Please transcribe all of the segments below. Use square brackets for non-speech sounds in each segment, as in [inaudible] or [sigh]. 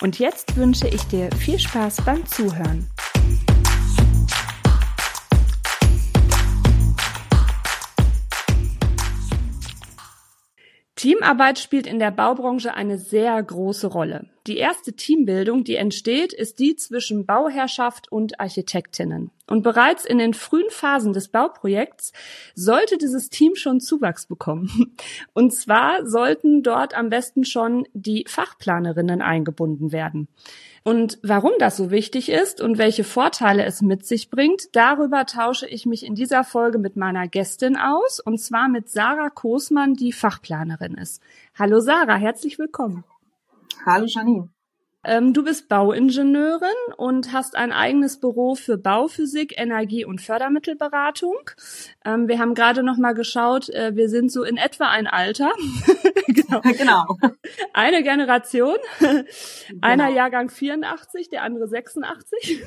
Und jetzt wünsche ich dir viel Spaß beim Zuhören. Teamarbeit spielt in der Baubranche eine sehr große Rolle. Die erste Teambildung, die entsteht, ist die zwischen Bauherrschaft und Architektinnen. Und bereits in den frühen Phasen des Bauprojekts sollte dieses Team schon Zuwachs bekommen. Und zwar sollten dort am besten schon die Fachplanerinnen eingebunden werden. Und warum das so wichtig ist und welche Vorteile es mit sich bringt, darüber tausche ich mich in dieser Folge mit meiner Gästin aus, und zwar mit Sarah Kosmann, die Fachplanerin ist. Hallo Sarah, herzlich willkommen. Hallo Janine. Ähm, du bist Bauingenieurin und hast ein eigenes Büro für Bauphysik, Energie und Fördermittelberatung. Ähm, wir haben gerade noch mal geschaut, äh, wir sind so in etwa ein Alter. [laughs] genau. [laughs] genau. Eine Generation. [laughs] Genau. Einer Jahrgang 84, der andere 86.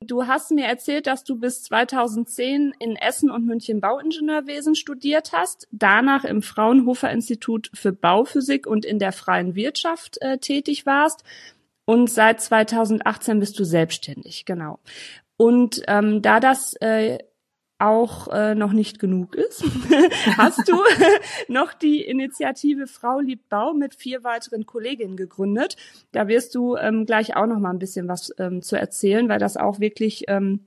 Du hast mir erzählt, dass du bis 2010 in Essen und München Bauingenieurwesen studiert hast, danach im Fraunhofer Institut für Bauphysik und in der freien Wirtschaft äh, tätig warst und seit 2018 bist du selbstständig, genau. Und ähm, da das äh, auch äh, noch nicht genug ist, [laughs] hast du [laughs] noch die Initiative Frau liebt Bau mit vier weiteren Kolleginnen gegründet. Da wirst du ähm, gleich auch noch mal ein bisschen was ähm, zu erzählen, weil das auch wirklich ähm,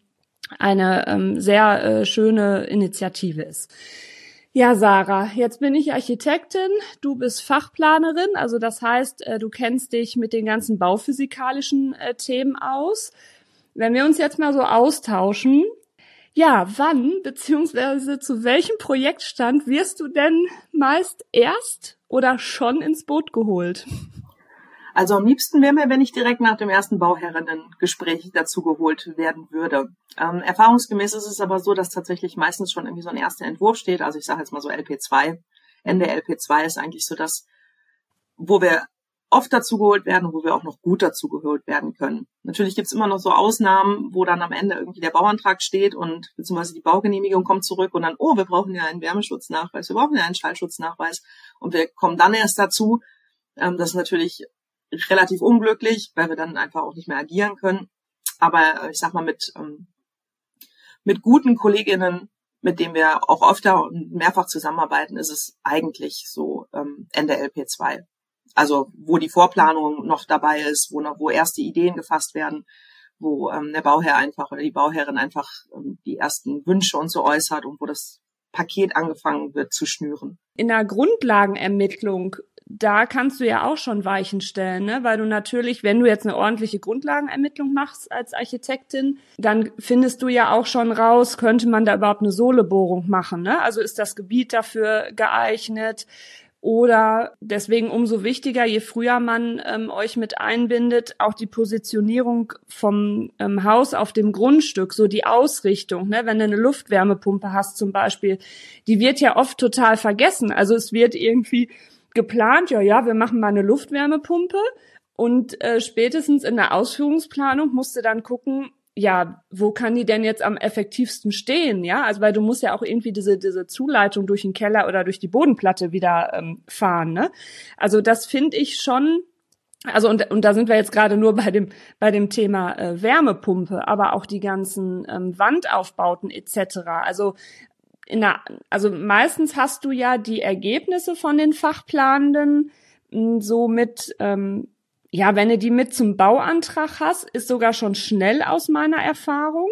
eine ähm, sehr äh, schöne Initiative ist. Ja, Sarah, jetzt bin ich Architektin, du bist Fachplanerin, also das heißt, äh, du kennst dich mit den ganzen bauphysikalischen äh, Themen aus. Wenn wir uns jetzt mal so austauschen, ja, wann beziehungsweise zu welchem Projektstand wirst du denn meist erst oder schon ins Boot geholt? Also am liebsten wäre mir, wenn ich direkt nach dem ersten Bauherrinnengespräch dazu geholt werden würde. Ähm, erfahrungsgemäß ist es aber so, dass tatsächlich meistens schon irgendwie so ein erster Entwurf steht. Also ich sage jetzt mal so LP2. Ende LP2 ist eigentlich so das, wo wir oft dazu geholt werden wo wir auch noch gut dazu geholt werden können. Natürlich gibt's immer noch so Ausnahmen, wo dann am Ende irgendwie der Bauantrag steht und beziehungsweise die Baugenehmigung kommt zurück und dann, oh, wir brauchen ja einen Wärmeschutznachweis, wir brauchen ja einen Schallschutznachweis und wir kommen dann erst dazu. Ähm, das ist natürlich relativ unglücklich, weil wir dann einfach auch nicht mehr agieren können. Aber äh, ich sag mal, mit, ähm, mit guten Kolleginnen, mit denen wir auch öfter und mehrfach zusammenarbeiten, ist es eigentlich so ähm, Ende LP2. Also wo die Vorplanung noch dabei ist, wo noch, wo erste Ideen gefasst werden, wo ähm, der Bauherr einfach oder die Bauherrin einfach ähm, die ersten Wünsche und so äußert und wo das Paket angefangen wird zu schnüren. In der Grundlagenermittlung da kannst du ja auch schon Weichen stellen, ne? weil du natürlich, wenn du jetzt eine ordentliche Grundlagenermittlung machst als Architektin, dann findest du ja auch schon raus, könnte man da überhaupt eine Sohlebohrung machen. Ne? Also ist das Gebiet dafür geeignet? Oder deswegen umso wichtiger, je früher man ähm, euch mit einbindet, auch die Positionierung vom ähm, Haus auf dem Grundstück, so die Ausrichtung. Ne? Wenn du eine Luftwärmepumpe hast zum Beispiel, die wird ja oft total vergessen. Also es wird irgendwie geplant, ja, ja, wir machen mal eine Luftwärmepumpe und äh, spätestens in der Ausführungsplanung musst du dann gucken, ja, wo kann die denn jetzt am effektivsten stehen, ja? Also weil du musst ja auch irgendwie diese diese Zuleitung durch den Keller oder durch die Bodenplatte wieder ähm, fahren, ne? Also das finde ich schon also und, und da sind wir jetzt gerade nur bei dem bei dem Thema äh, Wärmepumpe, aber auch die ganzen ähm, Wandaufbauten etc. Also in der, also meistens hast du ja die Ergebnisse von den Fachplanenden hm, so mit, ähm, ja, wenn du die mit zum Bauantrag hast, ist sogar schon schnell aus meiner Erfahrung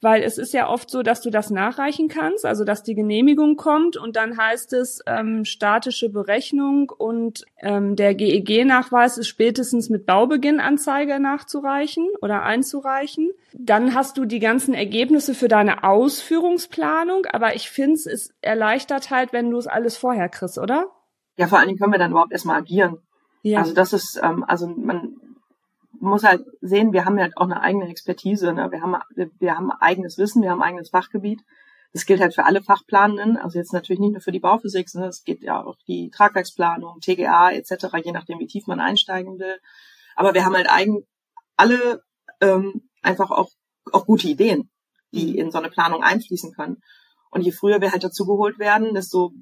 weil es ist ja oft so, dass du das nachreichen kannst, also dass die Genehmigung kommt und dann heißt es ähm, statische Berechnung und ähm, der GEG-Nachweis ist spätestens mit Baubeginnanzeige nachzureichen oder einzureichen. Dann hast du die ganzen Ergebnisse für deine Ausführungsplanung, aber ich finde es erleichtert halt, wenn du es alles vorher kriegst, oder? Ja, vor allen Dingen können wir dann überhaupt erstmal agieren. Ja. Also das ist, ähm, also man muss halt sehen, wir haben halt auch eine eigene Expertise. Ne? Wir haben wir haben eigenes Wissen, wir haben eigenes Fachgebiet. Das gilt halt für alle Fachplanenden, also jetzt natürlich nicht nur für die Bauphysik, sondern es geht ja auch die Tragwerksplanung, TGA etc., je nachdem, wie tief man einsteigen will. Aber wir haben halt eigen, alle ähm, einfach auch, auch gute Ideen, die mhm. in so eine Planung einfließen können. Und je früher wir halt dazugeholt werden, desto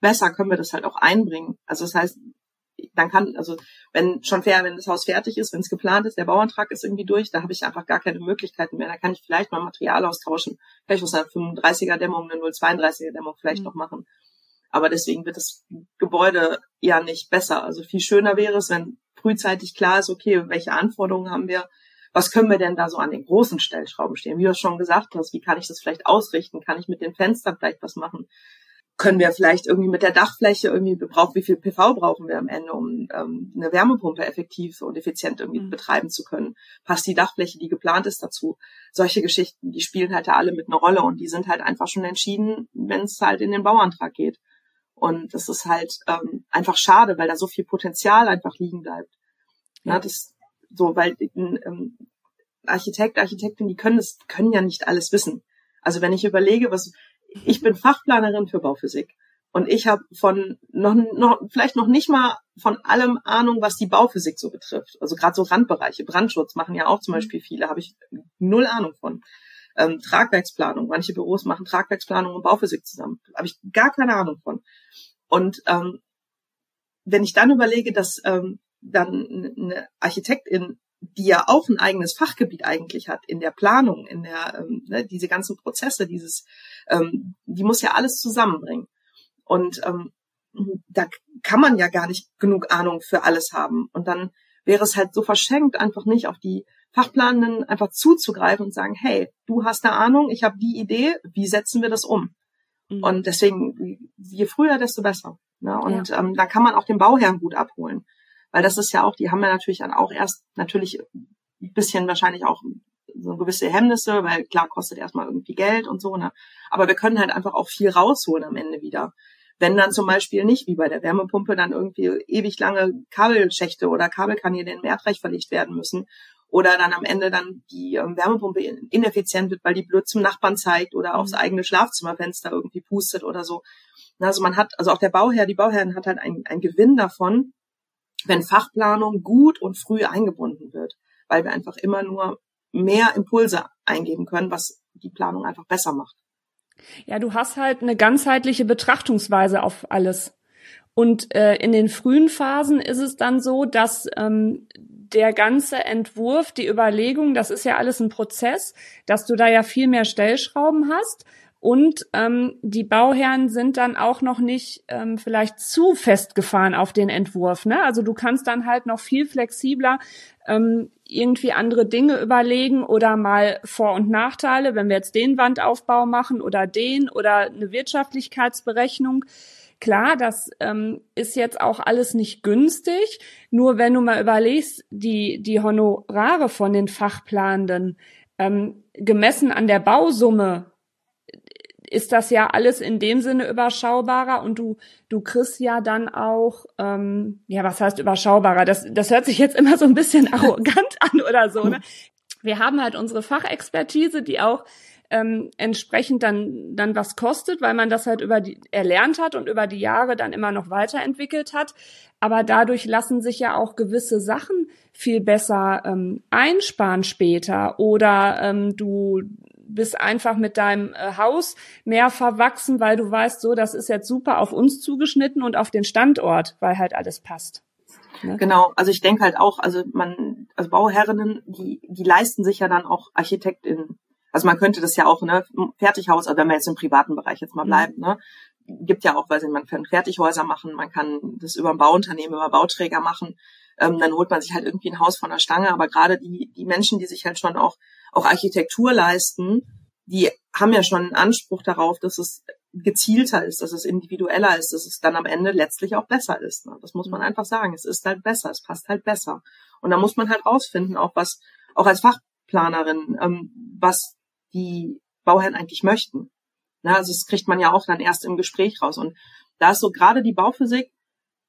besser können wir das halt auch einbringen. Also das heißt, dann kann, also wenn schon fair, wenn das Haus fertig ist, wenn es geplant ist, der Bauantrag ist irgendwie durch, da habe ich einfach gar keine Möglichkeiten mehr. Da kann ich vielleicht mal Material austauschen. Vielleicht muss eine 35er Dämmung, eine 032er Dämmung vielleicht mhm. noch machen. Aber deswegen wird das Gebäude ja nicht besser. Also viel schöner wäre es, wenn frühzeitig klar ist, okay, welche Anforderungen haben wir, was können wir denn da so an den großen Stellschrauben stehen? Wie du es schon gesagt hast, wie kann ich das vielleicht ausrichten? Kann ich mit den Fenstern vielleicht was machen? Können wir vielleicht irgendwie mit der Dachfläche irgendwie brauchen, wie viel PV brauchen wir am Ende, um ähm, eine Wärmepumpe effektiv und effizient irgendwie mhm. betreiben zu können? Passt die Dachfläche, die geplant ist, dazu? Solche Geschichten, die spielen halt da alle mit einer Rolle und die sind halt einfach schon entschieden, wenn es halt in den Bauantrag geht. Und das ist halt ähm, einfach schade, weil da so viel Potenzial einfach liegen bleibt. Ja, das so, weil ähm, Architekt, Architektin, die können das, können ja nicht alles wissen. Also wenn ich überlege, was ich bin Fachplanerin für Bauphysik und ich habe von noch, noch vielleicht noch nicht mal von allem Ahnung, was die Bauphysik so betrifft. Also gerade so Randbereiche, Brandschutz machen ja auch zum mhm. Beispiel viele, habe ich null Ahnung von. Ähm, Tragwerksplanung, manche Büros machen Tragwerksplanung und Bauphysik zusammen, habe ich gar keine Ahnung von. Und ähm, wenn ich dann überlege, dass ähm, dann eine Architektin, die ja auch ein eigenes Fachgebiet eigentlich hat in der Planung, in der ähm, ne, diese ganzen Prozesse, dieses, ähm, die muss ja alles zusammenbringen. Und ähm, da kann man ja gar nicht genug Ahnung für alles haben. Und dann wäre es halt so verschenkt, einfach nicht auf die Fachplanenden einfach zuzugreifen und sagen, hey, du hast eine Ahnung, ich habe die Idee, wie setzen wir das um? Mhm. Und deswegen, je früher, desto besser. Ne? Und ja. ähm, da kann man auch den Bauherrn gut abholen. Weil das ist ja auch, die haben ja natürlich dann auch erst natürlich ein bisschen wahrscheinlich auch so gewisse Hemmnisse, weil klar kostet erstmal irgendwie Geld und so, ne? Aber wir können halt einfach auch viel rausholen am Ende wieder. Wenn dann zum Beispiel nicht wie bei der Wärmepumpe dann irgendwie ewig lange Kabelschächte oder Kabelkanäle in Erdreich verlegt werden müssen oder dann am Ende dann die ähm, Wärmepumpe ineffizient wird, weil die blöd zum Nachbarn zeigt oder aufs mhm. eigene Schlafzimmerfenster irgendwie pustet oder so. Also man hat, also auch der Bauherr, die Bauherren hat halt einen, einen Gewinn davon, wenn Fachplanung gut und früh eingebunden wird, weil wir einfach immer nur mehr Impulse eingeben können, was die Planung einfach besser macht. Ja, du hast halt eine ganzheitliche Betrachtungsweise auf alles. Und äh, in den frühen Phasen ist es dann so, dass ähm, der ganze Entwurf, die Überlegung, das ist ja alles ein Prozess, dass du da ja viel mehr Stellschrauben hast und ähm, die Bauherren sind dann auch noch nicht ähm, vielleicht zu festgefahren auf den Entwurf. Ne? Also du kannst dann halt noch viel flexibler ähm, irgendwie andere Dinge überlegen oder mal Vor- und Nachteile, wenn wir jetzt den Wandaufbau machen oder den oder eine Wirtschaftlichkeitsberechnung. Klar, das ähm, ist jetzt auch alles nicht günstig. Nur wenn du mal überlegst, die, die Honorare von den Fachplanenden, ähm, gemessen an der Bausumme ist das ja alles in dem Sinne überschaubarer und du du kriegst ja dann auch ähm, ja was heißt überschaubarer? Das das hört sich jetzt immer so ein bisschen [laughs] arrogant an oder so ne? wir haben halt unsere Fachexpertise die auch ähm, entsprechend dann dann was kostet weil man das halt über die erlernt hat und über die Jahre dann immer noch weiterentwickelt hat. Aber dadurch lassen sich ja auch gewisse Sachen viel besser ähm, einsparen später. Oder ähm, du bist einfach mit deinem äh, Haus mehr verwachsen, weil du weißt, so, das ist jetzt super auf uns zugeschnitten und auf den Standort, weil halt alles passt. Ne? Genau, also ich denke halt auch, also man, also Bauherrinnen, die, die leisten sich ja dann auch ArchitektInnen. Also man könnte das ja auch, ne, Fertighaus, also wenn man jetzt im privaten Bereich jetzt mal mhm. bleibt, ne, gibt ja auch, ich, man kann Fertighäuser machen, man kann das über ein Bauunternehmen, über Bauträger machen, ähm, dann holt man sich halt irgendwie ein Haus von der Stange, aber gerade die, die Menschen, die sich halt schon auch auch Architektur leisten, die haben ja schon einen Anspruch darauf, dass es gezielter ist, dass es individueller ist, dass es dann am Ende letztlich auch besser ist. Ne? Das muss man mhm. einfach sagen. Es ist halt besser, es passt halt besser. Und da muss man halt rausfinden, auch was, auch als Fachplanerin, ähm, was die Bauherren eigentlich möchten. Na, also das kriegt man ja auch dann erst im Gespräch raus. Und da ist so gerade die Bauphysik,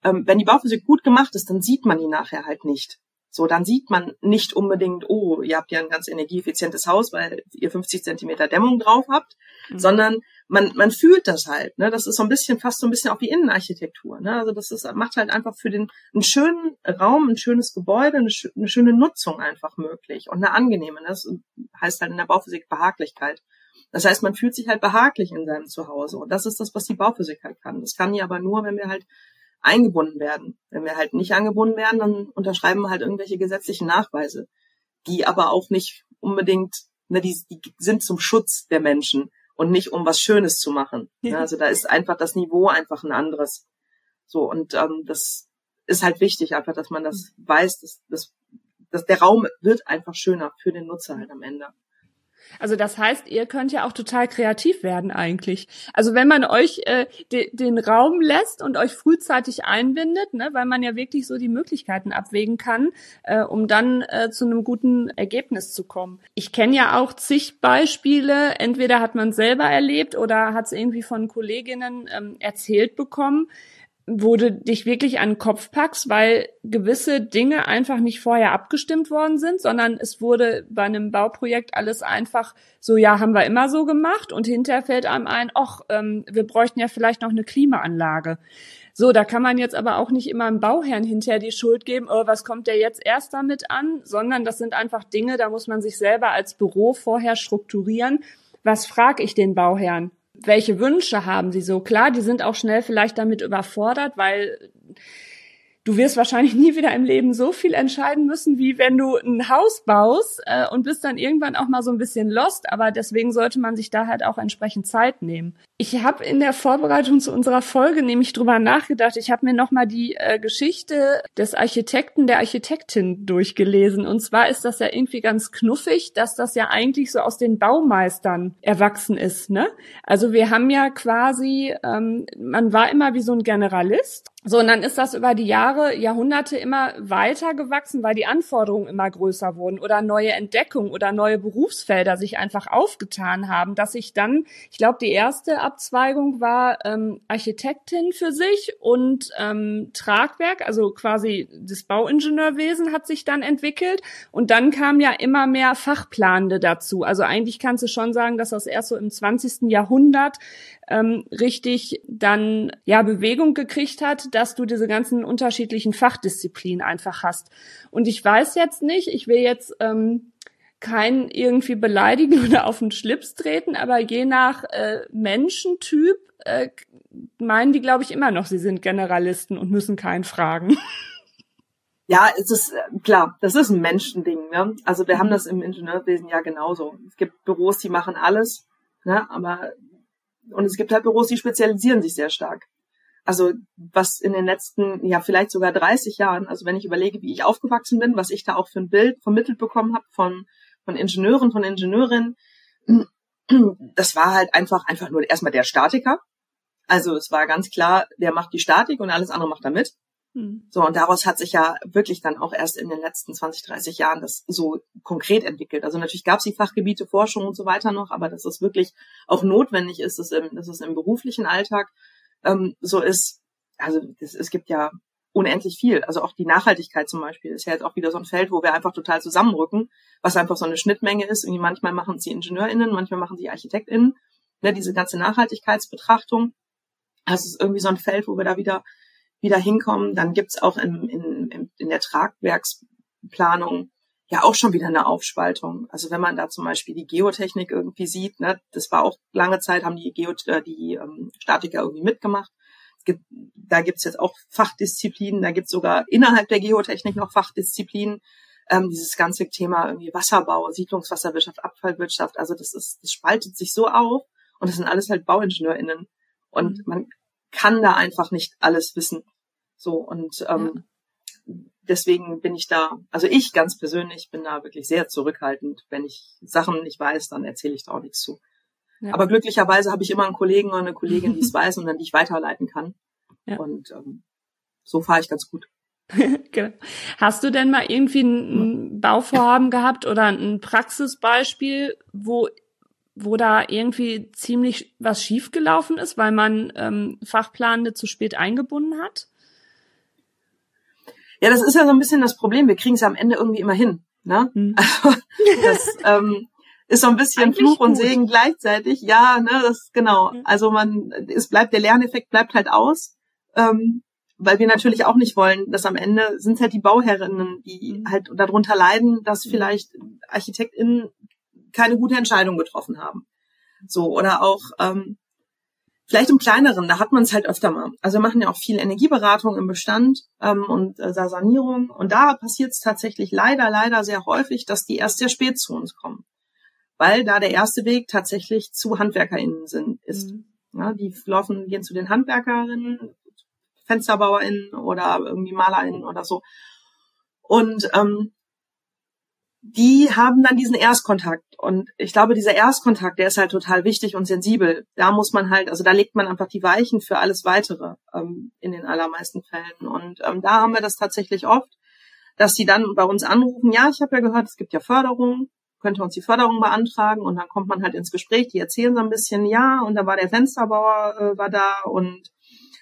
ähm, wenn die Bauphysik gut gemacht ist, dann sieht man die nachher halt nicht So, dann sieht man nicht unbedingt, oh, ihr habt ja ein ganz energieeffizientes Haus, weil ihr 50 Zentimeter Dämmung drauf habt, mhm. sondern man, man fühlt das halt. Ne? Das ist so ein bisschen, fast so ein bisschen auch wie Innenarchitektur. Ne? Also das ist, macht halt einfach für den einen schönen Raum, ein schönes Gebäude, eine, eine schöne Nutzung einfach möglich und eine angenehme. Ne? Das heißt halt in der Bauphysik Behaglichkeit. Das heißt, man fühlt sich halt behaglich in seinem Zuhause. Und das ist das, was die Bauphysik halt kann. Das kann die aber nur, wenn wir halt eingebunden werden. Wenn wir halt nicht angebunden werden, dann unterschreiben wir halt irgendwelche gesetzlichen Nachweise, die aber auch nicht unbedingt, ne, die, die sind zum Schutz der Menschen und nicht um was Schönes zu machen. Ja. Also da ist einfach das Niveau einfach ein anderes. So und ähm, das ist halt wichtig, einfach, dass man das mhm. weiß, dass, dass, dass der Raum wird einfach schöner für den Nutzer halt am Ende. Also das heißt, ihr könnt ja auch total kreativ werden eigentlich. Also wenn man euch äh, de den Raum lässt und euch frühzeitig einbindet, ne, weil man ja wirklich so die Möglichkeiten abwägen kann, äh, um dann äh, zu einem guten Ergebnis zu kommen. Ich kenne ja auch zig Beispiele, entweder hat man selber erlebt oder hat es irgendwie von Kolleginnen ähm, erzählt bekommen, wo du dich wirklich an den Kopf packst, weil gewisse Dinge einfach nicht vorher abgestimmt worden sind, sondern es wurde bei einem Bauprojekt alles einfach so, ja, haben wir immer so gemacht und hinterher fällt einem ein, ach, ähm, wir bräuchten ja vielleicht noch eine Klimaanlage. So, da kann man jetzt aber auch nicht immer dem Bauherrn hinterher die Schuld geben, oh, was kommt der jetzt erst damit an, sondern das sind einfach Dinge, da muss man sich selber als Büro vorher strukturieren. Was frage ich den Bauherrn? Welche Wünsche haben sie so? Klar, die sind auch schnell vielleicht damit überfordert, weil du wirst wahrscheinlich nie wieder im Leben so viel entscheiden müssen, wie wenn du ein Haus baust äh, und bist dann irgendwann auch mal so ein bisschen lost. Aber deswegen sollte man sich da halt auch entsprechend Zeit nehmen. Ich habe in der Vorbereitung zu unserer Folge nämlich drüber nachgedacht. Ich habe mir nochmal die äh, Geschichte des Architekten, der Architektin durchgelesen. Und zwar ist das ja irgendwie ganz knuffig, dass das ja eigentlich so aus den Baumeistern erwachsen ist. Ne? Also wir haben ja quasi, ähm, man war immer wie so ein Generalist so, und dann ist das über die Jahre, Jahrhunderte immer weiter gewachsen, weil die Anforderungen immer größer wurden oder neue Entdeckungen oder neue Berufsfelder sich einfach aufgetan haben, dass sich dann, ich glaube, die erste Abzweigung war ähm, Architektin für sich und ähm, Tragwerk, also quasi das Bauingenieurwesen hat sich dann entwickelt und dann kam ja immer mehr Fachplanende dazu. Also eigentlich kannst du schon sagen, dass das erst so im 20. Jahrhundert ähm, richtig dann ja Bewegung gekriegt hat, dass du diese ganzen unterschiedlichen Fachdisziplinen einfach hast. Und ich weiß jetzt nicht, ich will jetzt ähm, keinen irgendwie beleidigen [laughs] oder auf den Schlips treten, aber je nach äh, Menschentyp äh, meinen die, glaube ich, immer noch, sie sind Generalisten und müssen keinen fragen. [laughs] Ja, es ist äh, klar, das ist ein Menschending. Ne? Also wir haben das im Ingenieurwesen ja genauso. Es gibt Büros, die machen alles, ne? aber und es gibt halt Büros, die spezialisieren sich sehr stark. Also was in den letzten, ja vielleicht sogar 30 Jahren, also wenn ich überlege, wie ich aufgewachsen bin, was ich da auch für ein Bild vermittelt bekommen habe von, von Ingenieuren, von Ingenieurinnen, [clears throat] das war halt einfach, einfach nur erstmal der Statiker. Also es war ganz klar, der macht die Statik und alles andere macht er mit. Hm. So, und daraus hat sich ja wirklich dann auch erst in den letzten 20, 30 Jahren das so konkret entwickelt. Also natürlich gab es die Fachgebiete Forschung und so weiter noch, aber dass es wirklich auch notwendig ist, dass, im, dass es im beruflichen Alltag ähm, so ist. Also das, es gibt ja unendlich viel. Also auch die Nachhaltigkeit zum Beispiel ist ja jetzt auch wieder so ein Feld, wo wir einfach total zusammenrücken, was einfach so eine Schnittmenge ist. Irgendwie manchmal machen sie IngenieurInnen, manchmal machen sie ArchitektInnen. Ne, diese ganze Nachhaltigkeitsbetrachtung. Das ist irgendwie so ein Feld, wo wir da wieder wieder hinkommen. Dann gibt's auch in, in, in der Tragwerksplanung ja auch schon wieder eine Aufspaltung. Also wenn man da zum Beispiel die Geotechnik irgendwie sieht, ne, das war auch lange Zeit, haben die, Geo, äh, die ähm, Statiker irgendwie mitgemacht. Gibt, da gibt's jetzt auch Fachdisziplinen, da gibt's sogar innerhalb der Geotechnik noch Fachdisziplinen. Ähm, dieses ganze Thema irgendwie Wasserbau, Siedlungswasserwirtschaft, Abfallwirtschaft, also das ist, das spaltet sich so auf und das sind alles halt BauingenieurInnen. Und mhm. man kann da einfach nicht alles wissen. So und ähm, ja. deswegen bin ich da, also ich ganz persönlich bin da wirklich sehr zurückhaltend. Wenn ich Sachen nicht weiß, dann erzähle ich da auch nichts zu. Ja. Aber glücklicherweise habe ich immer einen Kollegen oder eine Kollegin, die es [laughs] weiß und dann die ich weiterleiten kann. Ja. Und ähm, so fahre ich ganz gut. [laughs] genau. Hast du denn mal irgendwie ein Bauvorhaben gehabt oder ein Praxisbeispiel, wo wo da irgendwie ziemlich was schiefgelaufen ist, weil man ähm, Fachplanende zu spät eingebunden hat? Ja, das ist ja so ein bisschen das Problem. Wir kriegen es am Ende irgendwie immer hin. Ne? Mhm. Also [laughs] das ähm, ist so ein bisschen Eigentlich Fluch und Segen gleichzeitig. Ja, ne, das genau. Mhm. Also man, es bleibt der Lerneffekt bleibt halt aus, ähm, weil wir natürlich auch nicht wollen, dass am Ende sind halt die Bauherrinnen, die mhm. halt darunter leiden, dass mhm. vielleicht ArchitektInnen keine gute Entscheidung getroffen haben. So oder auch ähm, Vielleicht im kleineren, da hat man es halt öfter mal. Also wir machen ja auch viel Energieberatung im Bestand ähm, und äh, Sanierung. Und da passiert es tatsächlich leider, leider sehr häufig, dass die erst sehr spät zu uns kommen. Weil da der erste Weg tatsächlich zu HandwerkerInnen sind, ist. Mhm. Ja, die laufen, gehen zu den HandwerkerInnen, FensterbauerInnen oder irgendwie MalerInnen oder so. Und ähm, die haben dann diesen Erstkontakt. Und ich glaube, dieser Erstkontakt, der ist halt total wichtig und sensibel. Da muss man halt, also da legt man einfach die Weichen für alles weitere ähm, in den allermeisten Fällen. Und ähm, da haben wir das tatsächlich oft, dass sie dann bei uns anrufen, ja, ich habe ja gehört, es gibt ja Förderung, könnte uns die Förderung beantragen und dann kommt man halt ins Gespräch, die erzählen so ein bisschen, ja, und da war der Fensterbauer, äh, war da und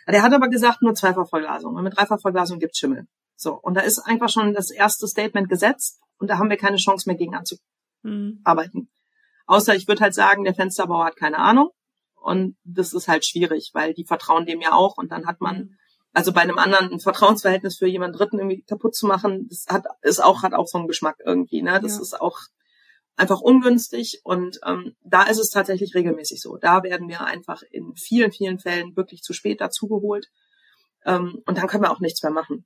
der hat aber gesagt, nur Zweifachverglasung. Und mit Dreifachverglasung gibt's Schimmel. So, und da ist einfach schon das erste Statement gesetzt und da haben wir keine Chance mehr gegen anzuarbeiten. Mhm. Außer ich würde halt sagen, der Fensterbauer hat keine Ahnung und das ist halt schwierig, weil die vertrauen dem ja auch und dann hat man mhm. also bei einem anderen ein Vertrauensverhältnis für jemand Dritten irgendwie kaputt zu machen, das hat ist auch hat auch so einen Geschmack irgendwie, ne? Das ja. ist auch einfach ungünstig und ähm, da ist es tatsächlich regelmäßig so. Da werden wir einfach in vielen vielen Fällen wirklich zu spät dazugeholt ähm, und dann können wir auch nichts mehr machen.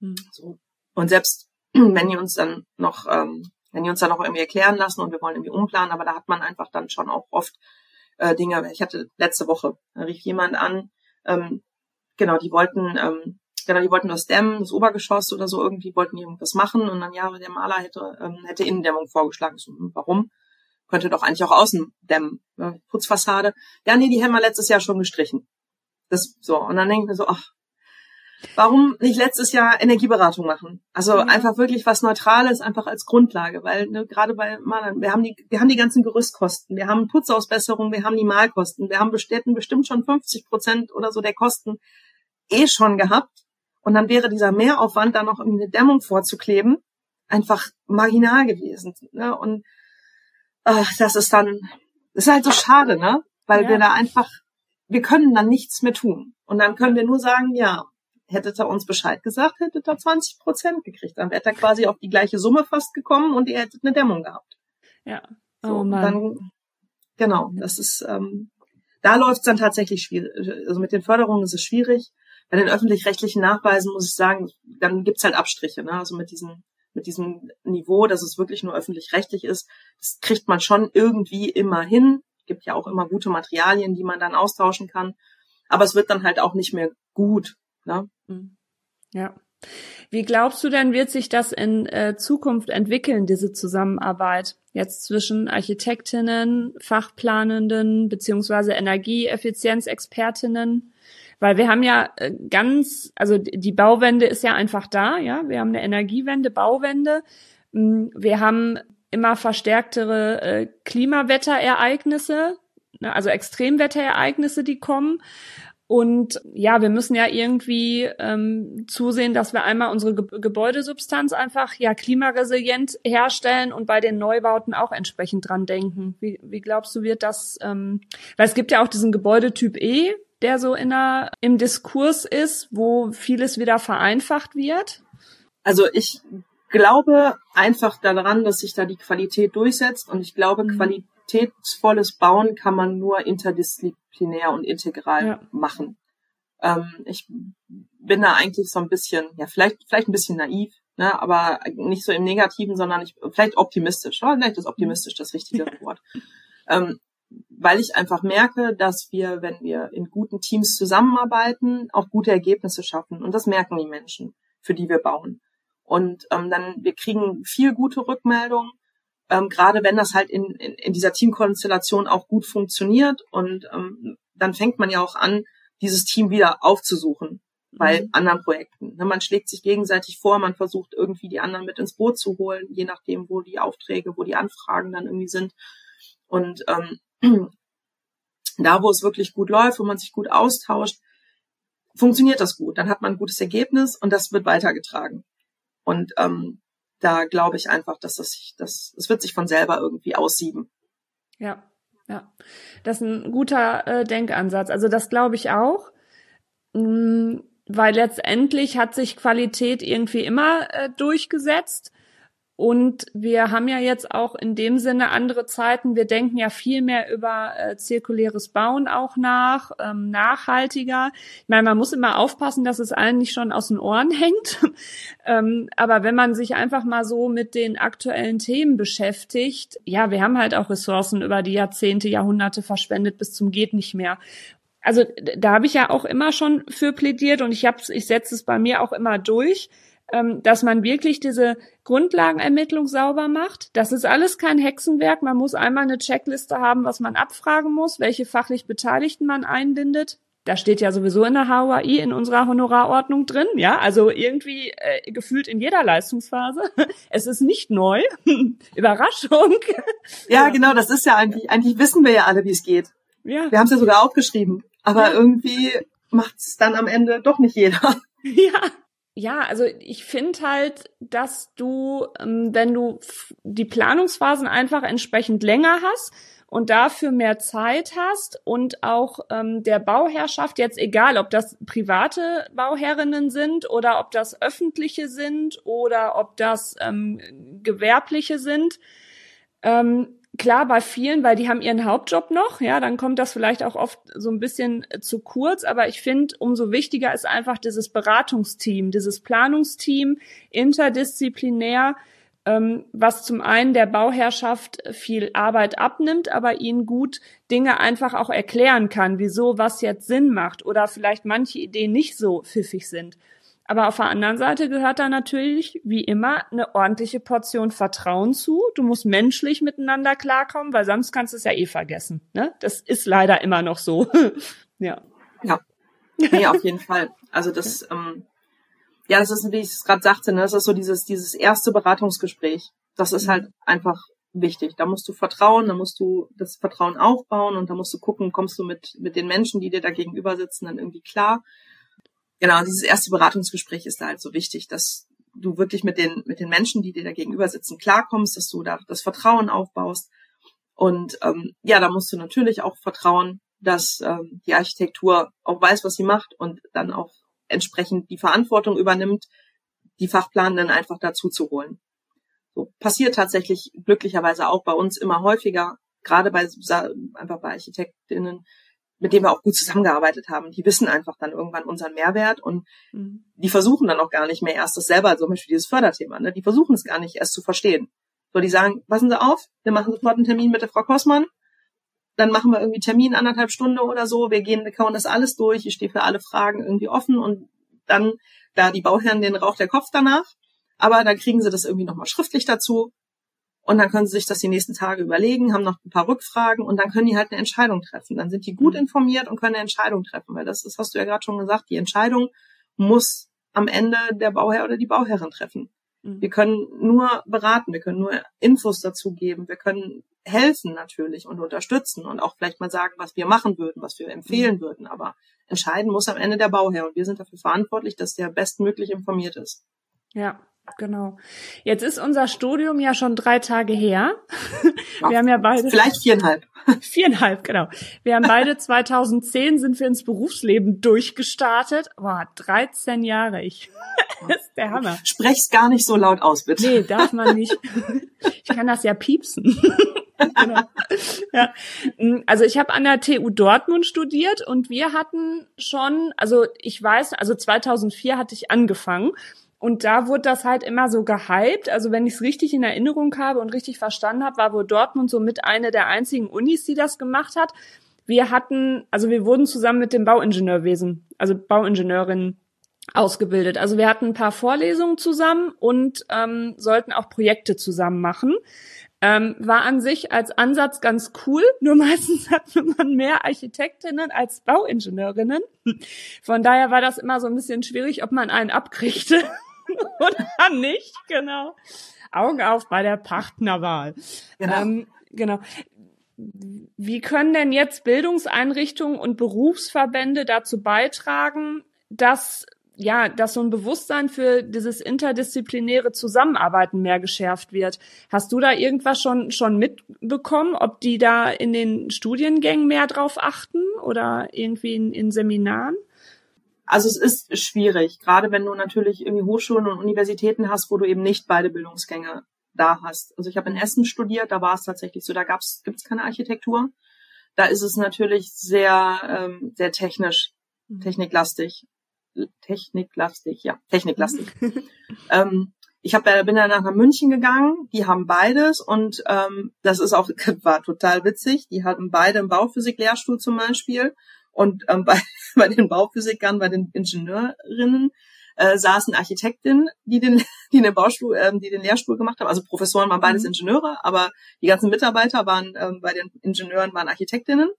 Mhm. So. Und selbst [clears throat] wenn die uns dann noch, ähm, wenn die uns dann noch irgendwie erklären lassen und wir wollen irgendwie umplanen, aber da hat man einfach dann schon auch oft äh, Dinge. Ich hatte letzte Woche, da rief jemand an, ähm, genau, die wollten, ähm, genau, die wollten das Dämmen, das Obergeschoss oder so irgendwie, wollten die irgendwas machen und dann ja, der Maler hätte, ähm, hätte Innendämmung vorgeschlagen. So, hm, warum? Könnte doch eigentlich auch außen dämmen, ne? Putzfassade. Ja, nee, die haben wir letztes Jahr schon gestrichen. Das so. Und dann denke ich mir so, ach, Warum nicht letztes Jahr Energieberatung machen? Also mhm. einfach wirklich was Neutrales, einfach als Grundlage, weil ne, gerade bei Malern, wir haben die, wir haben die ganzen Gerüstkosten, wir haben Putzausbesserungen, wir haben die Malkosten, wir haben Bestätten bestimmt schon 50 Prozent oder so der Kosten eh schon gehabt. Und dann wäre dieser Mehraufwand, da noch irgendwie eine Dämmung vorzukleben, einfach marginal gewesen. Ne? Und ach, das ist dann, das ist halt so schade, ne? Weil ja. wir da einfach, wir können dann nichts mehr tun. Und dann können wir nur sagen, ja, hättet ihr uns Bescheid gesagt, hättet ihr 20 Prozent gekriegt. Dann wärt ihr quasi auf die gleiche Summe fast gekommen und ihr hättet eine Dämmung gehabt. Ja. Oh so, Mann. Dann, genau, das ist, ähm, da läuft es dann tatsächlich schwierig. Also mit den Förderungen ist es schwierig. Bei den öffentlich-rechtlichen Nachweisen muss ich sagen, dann gibt's halt Abstriche. Ne? Also mit diesem, mit diesem Niveau, dass es wirklich nur öffentlich-rechtlich ist, das kriegt man schon irgendwie immer hin. Gibt ja auch immer gute Materialien, die man dann austauschen kann. Aber es wird dann halt auch nicht mehr gut. Ne? Mhm. Ja. Wie glaubst du denn, wird sich das in äh, Zukunft entwickeln, diese Zusammenarbeit jetzt zwischen Architektinnen, Fachplanenden beziehungsweise Energieeffizienzexpertinnen? Weil wir haben ja äh, ganz, also die Bauwende ist ja einfach da, ja. Wir haben eine Energiewende, Bauwende. Mm, wir haben immer verstärktere äh, Klimawetterereignisse, ne, also Extremwetterereignisse, die kommen. Und ja, wir müssen ja irgendwie ähm, zusehen, dass wir einmal unsere Ge Gebäudesubstanz einfach ja klimaresilient herstellen und bei den Neubauten auch entsprechend dran denken. Wie, wie glaubst du, wird das? Ähm, weil es gibt ja auch diesen Gebäudetyp E, der so in der, im Diskurs ist, wo vieles wieder vereinfacht wird. Also ich glaube einfach daran, dass sich da die Qualität durchsetzt und ich glaube, mhm. qualitätsvolles Bauen kann man nur interdisziplinär disziplinär und integral ja. machen. Ähm, ich bin da eigentlich so ein bisschen, ja, vielleicht, vielleicht ein bisschen naiv, ne, aber nicht so im Negativen, sondern ich, vielleicht optimistisch. Oder? Vielleicht ist optimistisch das richtige [laughs] Wort. Ähm, weil ich einfach merke, dass wir, wenn wir in guten Teams zusammenarbeiten, auch gute Ergebnisse schaffen. Und das merken die Menschen, für die wir bauen. Und ähm, dann, wir kriegen viel gute Rückmeldungen ähm, gerade wenn das halt in, in, in dieser Teamkonstellation auch gut funktioniert und ähm, dann fängt man ja auch an, dieses Team wieder aufzusuchen bei mhm. anderen Projekten. Ne, man schlägt sich gegenseitig vor, man versucht irgendwie die anderen mit ins Boot zu holen, je nachdem, wo die Aufträge, wo die Anfragen dann irgendwie sind. Und ähm, [clears throat] da, wo es wirklich gut läuft, wo man sich gut austauscht, funktioniert das gut. Dann hat man ein gutes Ergebnis und das wird weitergetragen. Und ähm, da glaube ich einfach, dass das sich, das, es wird sich von selber irgendwie aussieben. Ja, ja. Das ist ein guter äh, Denkansatz. Also das glaube ich auch. Mm, weil letztendlich hat sich Qualität irgendwie immer äh, durchgesetzt. Und wir haben ja jetzt auch in dem Sinne andere Zeiten. Wir denken ja viel mehr über äh, zirkuläres Bauen auch nach, ähm, nachhaltiger. Ich meine, man muss immer aufpassen, dass es allen nicht schon aus den Ohren [laughs] hängt. ähm, aber wenn man sich einfach mal so mit den aktuellen Themen beschäftigt, ja, wir haben halt auch Ressourcen über die Jahrzehnte, Jahrhunderte verschwendet bis zum geht nicht mehr. Also da habe ich ja auch immer schon für plädiert und ich hab's, ich setze es bei mir auch immer durch dass man wirklich diese Grundlagenermittlung sauber macht. Das ist alles kein Hexenwerk. Man muss einmal eine Checkliste haben, was man abfragen muss, welche fachlich Beteiligten man einbindet. Da steht ja sowieso in der HUAI in unserer Honorarordnung drin, ja, also irgendwie äh, gefühlt in jeder Leistungsphase. [laughs] Es ist nicht neu. [laughs] Überraschung. [laughs] Ja, genau, das ist ja eigentlich, eigentlich wissen wir ja alle, wie es geht. Ja. Wir haben es ja sogar aufgeschrieben, aber ja. irgendwie macht es dann am Ende doch nicht jeder. Ja, ja, also ich finde halt, dass du, ähm, wenn du die Planungsphasen einfach entsprechend länger hast und dafür mehr Zeit hast und auch ähm, der Bauherrschaft jetzt egal, ob das private Bauherrinnen sind oder ob das öffentliche sind oder ob das ähm, gewerbliche sind, ähm, klar bei vielen, weil die haben ihren Hauptjob noch, ja, dann kommt das vielleicht auch oft so ein bisschen äh, zu kurz, aber ich finde, umso wichtiger ist einfach dieses Beratungsteam, dieses Planungsteam, interdisziplinär, ähm, was zum einen der Bauherrschaft viel Arbeit abnimmt, aber ihnen gut Dinge einfach auch erklären kann, wieso was jetzt Sinn macht oder vielleicht manche Ideen nicht so pfiffig sind. Aber auf der anderen Seite gehört da natürlich, wie immer, eine ordentliche Portion Vertrauen zu. Du musst menschlich miteinander klarkommen, weil sonst kannst du es ja eh vergessen. Ne? Das ist leider immer noch so. [laughs] ja. Ja. Nee, auf jeden Fall. Also das, ähm, ja, das ist, wie ich es gerade sagte, ne, das ist so dieses, dieses erste Beratungsgespräch. Das ist halt einfach wichtig. Da musst du vertrauen, da musst du das Vertrauen aufbauen und da musst du gucken, kommst du mit, mit den Menschen, die dir da gegenüber sitzen, dann irgendwie klar genau, dieses erste Beratungsgespräch ist da halt so wichtig, dass du wirklich mit den, mit den Menschen, die dir da gegenüber sitzen, klarkommst, dass du da das Vertrauen aufbaust. Und ähm, ja, da musst du natürlich auch vertrauen, dass ähm, die Architektur auch weiß, was sie macht und dann auch entsprechend die Verantwortung übernimmt, die Fachplanenden einfach dazu zu holen. So passiert tatsächlich glücklicherweise auch bei uns immer häufiger, gerade bei einfach bei Architektinnen, mit denen wir auch gut zusammengearbeitet haben. Die wissen einfach dann irgendwann unseren Mehrwert und mhm. die versuchen dann auch gar nicht mehr erst das selber, zum Beispiel dieses Förderthema, ne? die versuchen es gar nicht erst zu verstehen. So, die sagen, passen Sie auf, wir machen sofort einen Termin mit der Frau Kossmann, dann machen wir irgendwie Termin anderthalb Stunden oder so, wir gehen, wir kauen das alles durch, ich stehe für alle Fragen irgendwie offen und dann, da die Bauherren, den raucht der Kopf danach, aber dann kriegen sie das irgendwie nochmal schriftlich dazu und dann können sie sich das die nächsten Tage überlegen, haben noch ein paar Rückfragen und dann können die halt eine Entscheidung treffen. Dann sind die gut mhm. informiert und können eine Entscheidung treffen, weil das ist, hast du ja gerade schon gesagt, die Entscheidung muss am Ende der Bauherr oder die Bauherrin treffen. Mhm. Wir können nur beraten, wir können nur Infos dazu geben, wir können helfen natürlich und unterstützen und auch vielleicht mal sagen, was wir machen würden, was wir empfehlen mhm. würden. Aber entscheiden muss am Ende der Bauherr und wir sind dafür verantwortlich, dass der bestmöglich informiert ist. Ja, Genau. Jetzt ist unser Studium ja schon drei Tage her. Wir haben ja beide. Vielleicht viereinhalb. [laughs] Viereinhalb, genau. Wir haben beide 2010 sind wir ins Berufsleben durchgestartet. Boah, 13 Jahre. Ich, [laughs] das ist der Hammer. Sprech's gar nicht so laut aus, bitte. Nee, darf man nicht. Ich kann das ja piepsen. [laughs] Genau. Ja. Also ich habe an der TU Dortmund studiert und wir hatten schon, also ich weiß, also 2004 hatte ich angefangen und da wurde das halt immer so gehypt. Also wenn ich es richtig in Erinnerung habe und richtig verstanden habe, war wohl Dortmund so mit eine der einzigen Unis, die das gemacht hat. Wir hatten, also wir wurden zusammen mit dem Bauingenieurwesen, also Bauingenieurinnen ausgebildet. Also wir hatten ein paar Vorlesungen zusammen und ähm, sollten auch Projekte zusammen machen. Ähm, war an sich als Ansatz ganz cool, [laughs] nur meistens hatte man mehr Architektinnen als Bauingenieurinnen. Von daher war das immer so ein bisschen schwierig, ob man einen abkriegte. [laughs] oder nicht, genau. Augen auf bei der Partnerwahl. Genau. Ähm, genau. Wie können denn jetzt Bildungseinrichtungen und Berufsverbände dazu beitragen, dass ja, dass so ein Bewusstsein für dieses interdisziplinäre Zusammenarbeiten mehr geschärft wird. Hast du da irgendwas schon, schon mitbekommen, ob die da in den Studiengängen mehr drauf achten oder irgendwie in, in Seminaren? Also es ist schwierig, gerade wenn du natürlich irgendwie Hochschulen und Universitäten hast, wo du eben nicht beide Bildungsgänge da hast. Also ich habe in Essen studiert, da war es tatsächlich so, da gab's gibt's keine Architektur. Da ist es natürlich sehr ähm, sehr technisch, mhm. techniklastig. Techniklastig, ja, techniklastig. [laughs] ähm, ich hab, bin dann nach München gegangen, die haben beides und ähm, das ist auch [laughs] war total witzig. Die hatten beide einen Bauphysik-Lehrstuhl zum Beispiel und ähm, [laughs] bei, [laughs] bei den Bauphysikern, bei den Ingenieurinnen äh, saßen Architektinnen, die den, [laughs] die den Baustuhl, ähm, die den Lehrstuhl gemacht haben. Also Professoren waren beides mhm. Ingenieure, aber die ganzen Mitarbeiter waren ähm, bei den Ingenieuren waren Architektinnen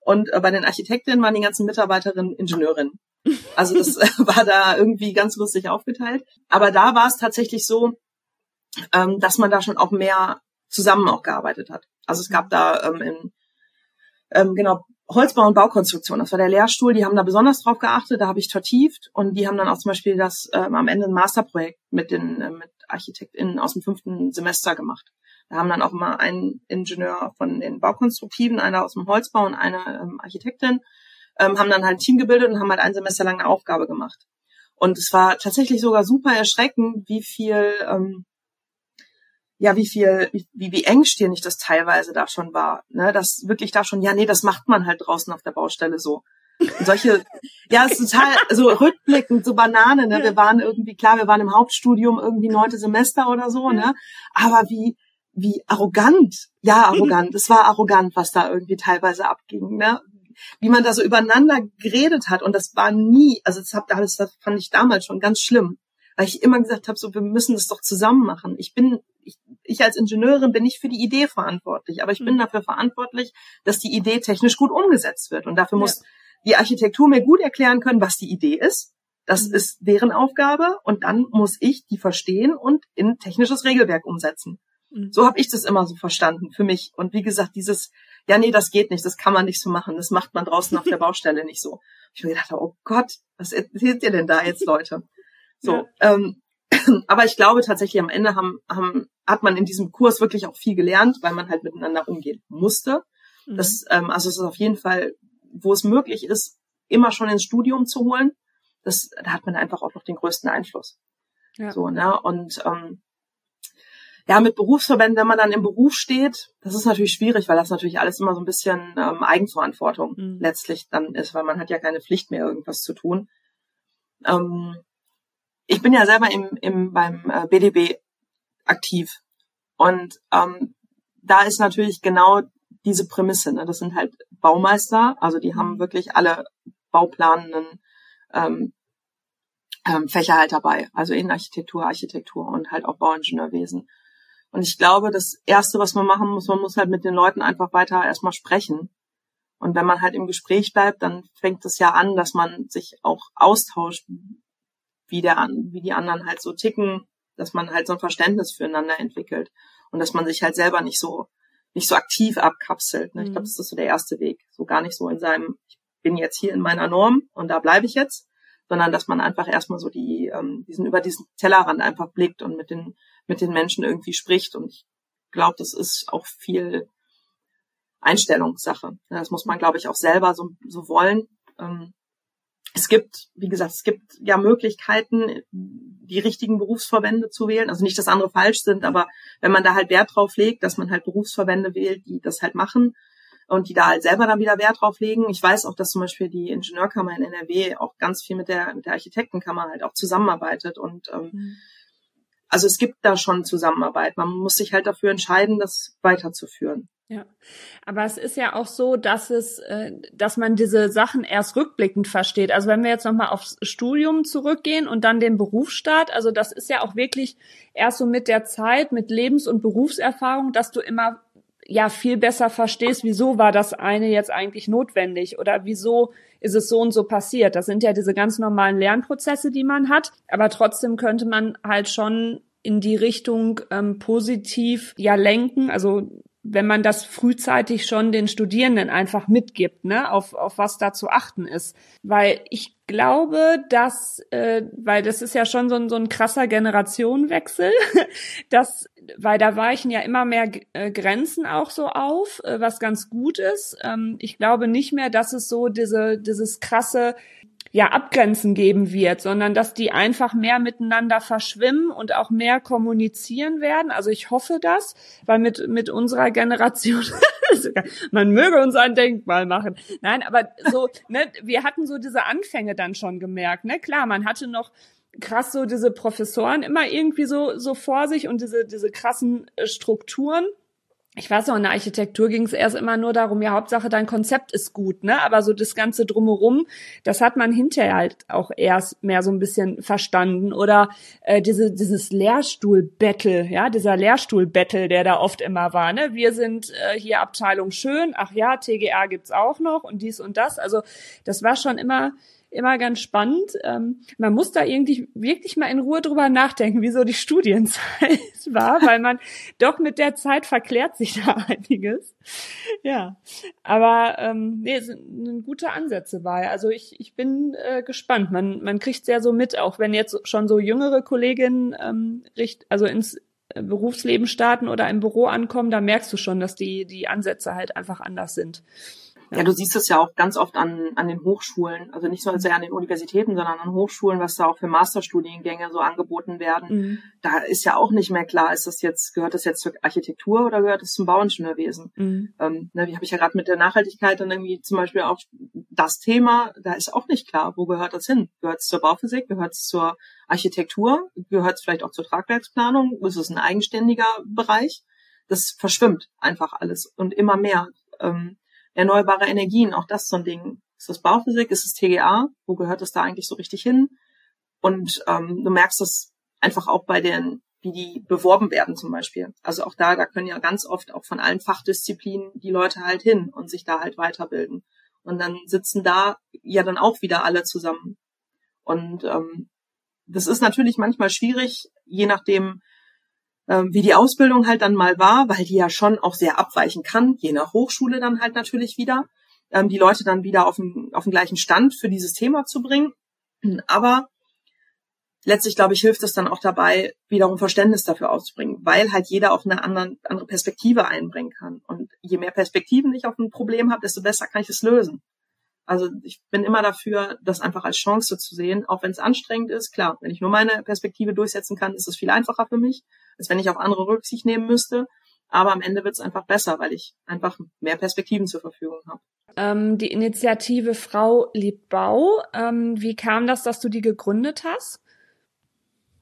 und äh, bei den Architektinnen waren die ganzen Mitarbeiterinnen Ingenieurinnen. [laughs] Also das äh, war da irgendwie ganz lustig aufgeteilt. Aber da war es tatsächlich so, ähm, dass man da schon auch mehr zusammen auch gearbeitet hat. Also es gab da ähm, in, ähm, genau Holzbau und Baukonstruktion. Das war der Lehrstuhl. Die haben da besonders drauf geachtet. Da habe ich vertieft und die haben dann auch zum Beispiel das ähm, am Ende ein Masterprojekt mit den äh, mit ArchitektInnen aus dem fünften Semester gemacht. Da haben dann auch immer einen Ingenieur von den Baukonstruktiven, einer aus dem Holzbau und eine ähm, Architektin, ähm, haben dann halt ein Team gebildet und haben halt ein Semester lang eine Aufgabe gemacht. Und es war tatsächlich sogar super erschreckend, wie viel ähm, ja, wie viel, wie, wie engstirnig das teilweise da schon war, ne, das wirklich da schon, ja, nee, das macht man halt draußen auf der Baustelle so. Und solche, [laughs] ja, ist total, so rückblickend, so Banane, ne, wir waren irgendwie, klar, wir waren im Hauptstudium irgendwie neunte Semester oder so, ne, aber wie, wie arrogant, ja, arrogant, es war arrogant, was da irgendwie teilweise abging, ne, wie man da so übereinander geredet hat und das war nie, also das, hab, das fand ich damals schon ganz schlimm, weil ich immer gesagt habe, so wir müssen das doch zusammen machen. Ich bin ich, als Ingenieurin bin nicht für die Idee verantwortlich, aber ich bin mhm. dafür verantwortlich, dass die Idee technisch gut umgesetzt wird und dafür ja. muss die Architektur mir gut erklären können, was die Idee ist. Das mhm. ist deren Aufgabe und dann muss ich die verstehen und in technisches Regelwerk umsetzen. Mhm. So habe ich das immer so verstanden für mich. Und wie gesagt, dieses, ja, nee, das geht nicht, das kann man nicht so machen, das macht man draußen auf der [laughs] Baustelle nicht so. Ich mir gedacht, oh Gott, was erzählt ihr denn da jetzt, Leute? So, ja. ähm, [clears throat] aber ich glaube tatsächlich am Ende haben, haben, hat man in diesem Kurs wirklich auch viel gelernt, weil man halt miteinander umgehen musste. Mhm. Das, ähm, also es ist auf jeden Fall, wo es möglich ist, immer schon ins Studium zu holen. Das, da hat man einfach auch noch den größten Einfluss. Ja. So, ne? Und ähm, ja, mit Berufsverbänden, wenn man dann im Beruf steht, das ist natürlich schwierig, weil das natürlich alles immer so ein bisschen ähm, Eigenverantwortung mhm. letztlich dann ist, weil man hat ja keine Pflicht mehr, irgendwas zu tun. Ähm, ich bin ja selber im, im, beim äh, BDB aktiv. Und ähm, da ist natürlich genau diese Prämisse. Ne? Das sind halt Baumeister, also die haben wirklich alle bauplanenden ähm, ähm, Fächer halt dabei, also Innenarchitektur, Architektur und halt auch Bauingenieurwesen. Und ich glaube, das Erste, was man machen muss, man muss halt mit den Leuten einfach weiter erstmal sprechen. Und wenn man halt im Gespräch bleibt, dann fängt es ja an, dass man sich auch austauscht, wie, der, wie die anderen halt so ticken, dass man halt so ein Verständnis füreinander entwickelt und dass man sich halt selber nicht so nicht so aktiv abkapselt. Ne? Ich glaube, mhm. das ist so der erste Weg. So gar nicht so in seinem, ich bin jetzt hier in meiner Norm und da bleibe ich jetzt, sondern dass man einfach erstmal so die, ähm, diesen über diesen Tellerrand einfach blickt und mit den, mit den Menschen irgendwie spricht. Und ich glaube, das ist auch viel Einstellungssache. Das muss man, glaube ich, auch selber so, so wollen. Ähm, es gibt, wie gesagt, es gibt ja Möglichkeiten, die richtigen Berufsverbände zu wählen. Also nicht, dass andere falsch sind, aber wenn man da halt Wert drauf legt, dass man halt Berufsverbände wählt, die das halt machen und die da halt selber dann wieder Wert drauf legen. Ich weiß auch, dass zum Beispiel die Ingenieurkammer in NRW auch ganz viel mit der, mit der Architektenkammer halt auch zusammenarbeitet und ähm, mhm. also es gibt da schon Zusammenarbeit. Man muss sich halt dafür entscheiden, das weiterzuführen. Ja, aber es ist ja auch so, dass es, äh, dass man diese Sachen erst rückblickend versteht. Also wenn wir jetzt nochmal aufs Studium zurückgehen und dann den Berufsstart, also das ist ja auch wirklich erst so mit der Zeit, mit Lebens- und Berufserfahrung, dass du immer ja viel besser verstehst, wieso war das eine jetzt eigentlich notwendig oder wieso ist es so und so passiert. Das sind ja diese ganz normalen Lernprozesse, die man hat, aber trotzdem könnte man halt schon in die Richtung ähm, positiv ja lenken, also wenn man das frühzeitig schon den Studierenden einfach mitgibt, ne, auf, auf was da zu achten ist. Weil ich glaube, dass, äh, weil das ist ja schon so ein, so ein krasser Generationenwechsel, [laughs] dass, weil da weichen ja immer mehr äh, Grenzen auch so auf, äh, was ganz gut ist. Ähm, ich glaube nicht mehr, dass es so diese, dieses krasse ja Abgrenzen geben wird, sondern dass die einfach mehr miteinander verschwimmen und auch mehr kommunizieren werden. Also ich hoffe das, weil mit mit unserer Generation [laughs] man möge uns ein Denkmal machen. Nein, aber so ne, wir hatten so diese Anfänge dann schon gemerkt, ne? Klar, man hatte noch krass so diese Professoren immer irgendwie so so vor sich und diese diese krassen äh, Strukturen ich weiß noch, in der Architektur ging es erst immer nur darum, ja, Hauptsache dein Konzept ist gut, ne? Aber so das Ganze drumherum, das hat man hinterher halt auch erst mehr so ein bisschen verstanden. Oder äh, diese, dieses Lehrstuhl-Battle, ja, dieser Lehrstuhl-Battle, der da oft immer war, ne? Wir sind äh, hier Abteilung schön, ach ja, TGA gibt's auch noch und dies und das. Also das war schon immer immer ganz spannend. Ähm, man muss da irgendwie wirklich mal in Ruhe drüber nachdenken, wieso die Studienzeit [laughs] war, weil man doch mit der Zeit verklärt sich da [laughs] einiges. Ja, aber ähm, nee, sind gute Ansätze bei. Also ich, ich bin äh, gespannt. Man, man kriegt sehr so mit, auch wenn jetzt schon so jüngere Kolleginnen ähm, richt, also ins äh, Berufsleben starten oder im Büro ankommen, da merkst du schon, dass die, die Ansätze halt einfach anders sind. Ja, du siehst es ja auch ganz oft an, an den Hochschulen, also nicht so sehr an den Universitäten, sondern an Hochschulen, was da auch für Masterstudiengänge so angeboten werden. Mhm. Da ist ja auch nicht mehr klar, ist das jetzt, gehört das jetzt zur Architektur oder gehört es zum Bauingenieurwesen? Mhm. Ähm, ne, wie habe ich ja gerade mit der Nachhaltigkeit dann irgendwie zum Beispiel auch das Thema, da ist auch nicht klar, wo gehört das hin? Gehört es zur Bauphysik, gehört es zur Architektur, gehört es vielleicht auch zur Tragwerksplanung? Ist es ein eigenständiger Bereich? Das verschwimmt einfach alles und immer mehr. Ähm, erneuerbare Energien, auch das so ein Ding. Ist das Bauphysik? Ist es TGA? Wo gehört es da eigentlich so richtig hin? Und ähm, du merkst das einfach auch bei den, wie die beworben werden zum Beispiel. Also auch da, da können ja ganz oft auch von allen Fachdisziplinen die Leute halt hin und sich da halt weiterbilden. Und dann sitzen da ja dann auch wieder alle zusammen. Und ähm, das ist natürlich manchmal schwierig, je nachdem, wie die Ausbildung halt dann mal war, weil die ja schon auch sehr abweichen kann, je nach Hochschule dann halt natürlich wieder, ähm, die Leute dann wieder auf den, auf den gleichen Stand für dieses Thema zu bringen. Aber letztlich, glaube ich, hilft es dann auch dabei, wiederum Verständnis dafür auszubringen, weil halt jeder auch eine andere, andere Perspektive einbringen kann. Und je mehr Perspektiven ich auf ein Problem habe, desto besser kann ich es lösen. Also ich bin immer dafür, das einfach als Chance zu sehen, auch wenn es anstrengend ist. Klar, wenn ich nur meine Perspektive durchsetzen kann, ist es viel einfacher für mich, als wenn ich auf andere Rücksicht nehmen müsste. Aber am Ende wird es einfach besser, weil ich einfach mehr Perspektiven zur Verfügung habe. Ähm, die Initiative Frau liebt Bau. Ähm, wie kam das, dass du die gegründet hast?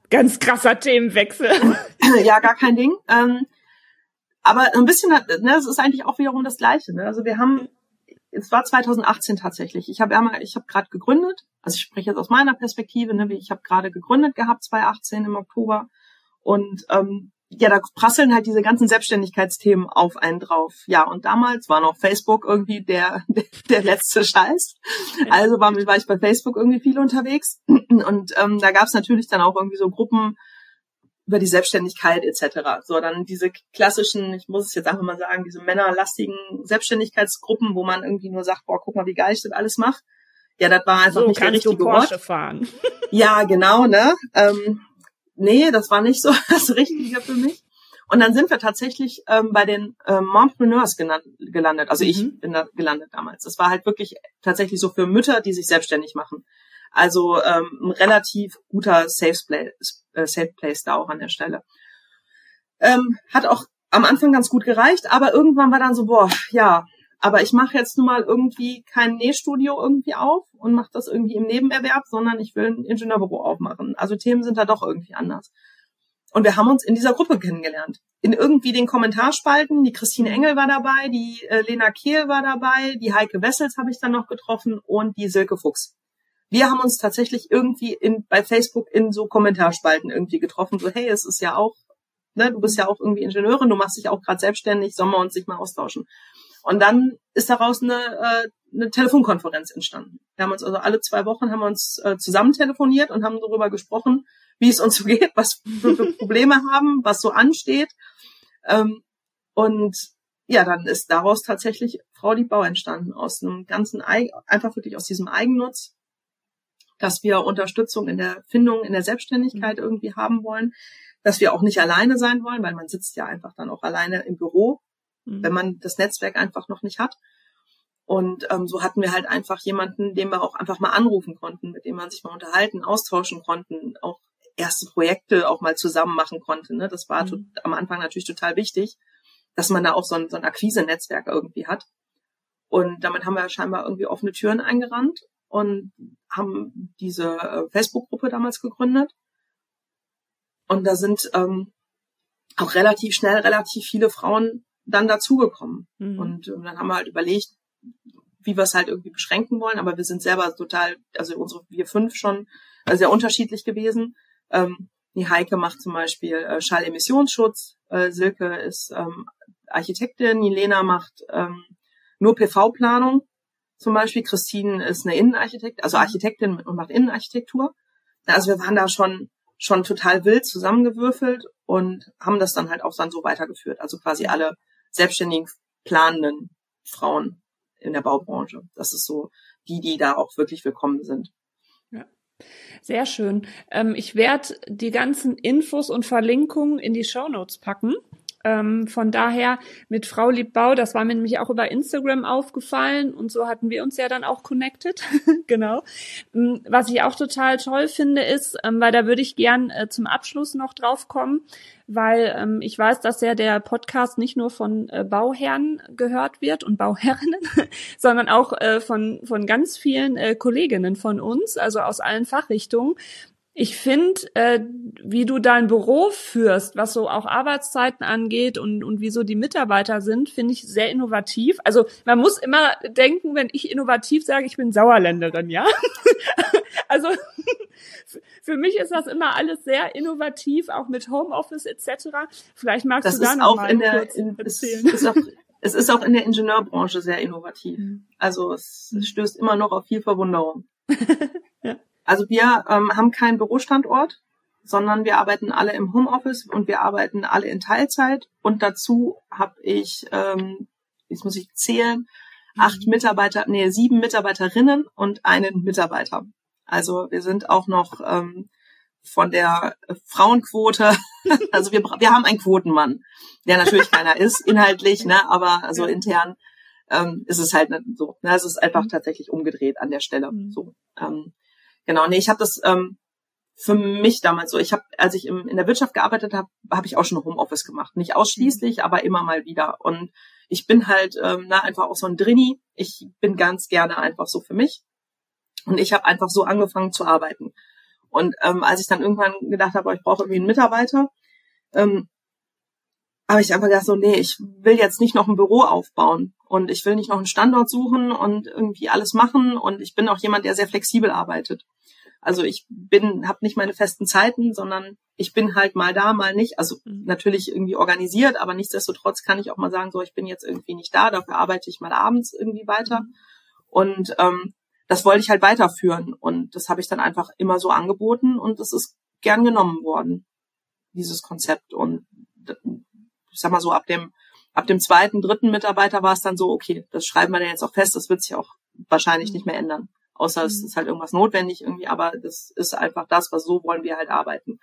Ganz krasser Themenwechsel. [laughs] [laughs] ja, gar kein Ding. Ähm, aber ein bisschen, ne, es ist eigentlich auch wiederum das Gleiche. Ne? Also wir haben es war 2018 tatsächlich. Ich habe einmal, ich habe gerade gegründet, also ich spreche jetzt aus meiner Perspektive, ne, ich habe gerade gegründet gehabt 2018 im Oktober und ähm, ja, da prasseln halt diese ganzen Selbstständigkeitsthemen auf einen drauf. Ja, und damals war noch Facebook irgendwie der, [laughs] der, letzte Scheiß. Also war, war ich bei Facebook irgendwie viel unterwegs. Und ähm, da gab es natürlich dann auch irgendwie so Gruppen, über die Selbstständigkeit etc. So, dann diese klassischen, ich muss es jetzt einfach mal sagen, diese männerlastigen Selbstständigkeitsgruppen, wo man irgendwie nur sagt, boah, guck mal, wie geil ich das alles mache. Ja, das war einfach so nicht der richtige du Porsche Ort. fahren. [laughs] Ja, genau, ne? Ähm, nee, das war nicht so [laughs] das Richtige für mich. Und dann sind wir tatsächlich ähm, bei den ähm, Mompreneurs gelandet. Also mhm. ich bin da gelandet damals. Das war halt wirklich tatsächlich so für Mütter, die sich selbstständig machen. Also ähm, ein relativ guter Safe Place, äh, Safe Place da auch an der Stelle. Ähm, hat auch am Anfang ganz gut gereicht, aber irgendwann war dann so, boah, ja, aber ich mache jetzt nun mal irgendwie kein Nähstudio irgendwie auf und mache das irgendwie im Nebenerwerb, sondern ich will ein Ingenieurbüro aufmachen. Also Themen sind da doch irgendwie anders. Und wir haben uns in dieser Gruppe kennengelernt. In irgendwie den Kommentarspalten, die Christine Engel war dabei, die äh, Lena Kehl war dabei, die Heike Wessels habe ich dann noch getroffen und die Silke Fuchs wir haben uns tatsächlich irgendwie in, bei Facebook in so Kommentarspalten irgendwie getroffen, so, hey, es ist ja auch, ne, du bist ja auch irgendwie Ingenieurin, du machst dich auch gerade selbstständig, sollen wir uns nicht mal austauschen. Und dann ist daraus eine, äh, eine Telefonkonferenz entstanden. Wir haben uns also alle zwei Wochen haben wir uns äh, zusammen telefoniert und haben darüber gesprochen, wie es uns so [laughs] geht, was wir für Probleme haben, was so ansteht. Ähm, und ja, dann ist daraus tatsächlich Frau Liebau entstanden, aus einem ganzen, einfach wirklich aus diesem Eigennutz dass wir Unterstützung in der Findung, in der Selbstständigkeit mhm. irgendwie haben wollen, dass wir auch nicht alleine sein wollen, weil man sitzt ja einfach dann auch alleine im Büro, mhm. wenn man das Netzwerk einfach noch nicht hat. Und ähm, so hatten wir halt einfach jemanden, den wir auch einfach mal anrufen konnten, mit dem man sich mal unterhalten, austauschen konnten, auch erste Projekte auch mal zusammen machen konnte. Ne? Das war mhm. am Anfang natürlich total wichtig, dass man da auch so ein, so ein Akquise-Netzwerk irgendwie hat. Und damit haben wir scheinbar irgendwie offene Türen eingerannt und haben diese äh, Facebook-Gruppe damals gegründet. Und da sind ähm, auch relativ schnell relativ viele Frauen dann dazugekommen. Mhm. Und ähm, dann haben wir halt überlegt, wie wir es halt irgendwie beschränken wollen. Aber wir sind selber total, also unsere wir fünf schon äh, sehr unterschiedlich gewesen. Ähm, die Heike macht zum Beispiel äh, Schallemissionsschutz, äh, Silke ist ähm, Architektin, Jelena macht ähm, nur PV-Planung zum Beispiel. Christine ist eine Innenarchitektin, also Architektin und macht Innenarchitektur. Also wir waren da schon schon total wild zusammengewürfelt und haben das dann halt auch dann so weitergeführt. Also quasi alle selbstständigen planenden Frauen in der Baubranche. Das ist so die, die da auch wirklich willkommen sind. Ja. Sehr schön. Ähm, ich werde die ganzen Infos und Verlinkungen in die Show Notes packen. Ähm, von daher mit Frau Liebbau, das war mir nämlich auch über Instagram aufgefallen und so hatten wir uns ja dann auch connected. [laughs] genau. Ähm, was ich auch total toll finde ist, ähm, weil da würde ich gern äh, zum Abschluss noch drauf kommen, weil ähm, ich weiß, dass ja der Podcast nicht nur von äh, Bauherren gehört wird und Bauherrinnen, [laughs] sondern auch äh, von, von ganz vielen äh, Kolleginnen von uns, also aus allen Fachrichtungen ich finde, äh, wie du dein Büro führst, was so auch Arbeitszeiten angeht und, und wie so die Mitarbeiter sind, finde ich sehr innovativ. Also man muss immer denken, wenn ich innovativ sage, ich bin Sauerländerin, ja. [laughs] also [laughs] für mich ist das immer alles sehr innovativ, auch mit Homeoffice etc. Vielleicht magst das du da noch mal der, kurz in, erzählen. Es ist, auch, es ist auch in der Ingenieurbranche sehr innovativ. Mhm. Also es stößt immer noch auf viel Verwunderung. [laughs] ja. Also wir ähm, haben keinen Bürostandort, sondern wir arbeiten alle im Homeoffice und wir arbeiten alle in Teilzeit. Und dazu habe ich, ähm, jetzt muss ich zählen, acht mhm. Mitarbeiter, nee, sieben Mitarbeiterinnen und einen Mitarbeiter. Also wir sind auch noch ähm, von der Frauenquote, [laughs] also wir, wir haben einen Quotenmann, der natürlich keiner [laughs] ist, inhaltlich, ne, aber also intern ähm, ist es halt so. Ne, es ist einfach mhm. tatsächlich umgedreht an der Stelle. Mhm. So. Ähm, Genau, nee, ich habe das ähm, für mich damals so. Ich habe, als ich im, in der Wirtschaft gearbeitet habe, habe ich auch schon Homeoffice gemacht. Nicht ausschließlich, mhm. aber immer mal wieder. Und ich bin halt ähm, na, einfach auch so ein Drini. Ich bin ganz gerne einfach so für mich. Und ich habe einfach so angefangen zu arbeiten. Und ähm, als ich dann irgendwann gedacht habe, ich brauche irgendwie einen Mitarbeiter, ähm, habe ich einfach gedacht, so, nee, ich will jetzt nicht noch ein Büro aufbauen und ich will nicht noch einen Standort suchen und irgendwie alles machen. Und ich bin auch jemand, der sehr flexibel arbeitet. Also ich bin, habe nicht meine festen Zeiten, sondern ich bin halt mal da, mal nicht. Also mhm. natürlich irgendwie organisiert, aber nichtsdestotrotz kann ich auch mal sagen, so ich bin jetzt irgendwie nicht da, dafür arbeite ich mal abends irgendwie weiter. Mhm. Und ähm, das wollte ich halt weiterführen. Und das habe ich dann einfach immer so angeboten und das ist gern genommen worden, dieses Konzept. Und ich sag mal so, ab dem, ab dem zweiten, dritten Mitarbeiter war es dann so, okay, das schreiben wir dann jetzt auch fest, das wird sich auch wahrscheinlich mhm. nicht mehr ändern. Außer mhm. es ist halt irgendwas notwendig irgendwie, aber das ist einfach das, was so wollen wir halt arbeiten.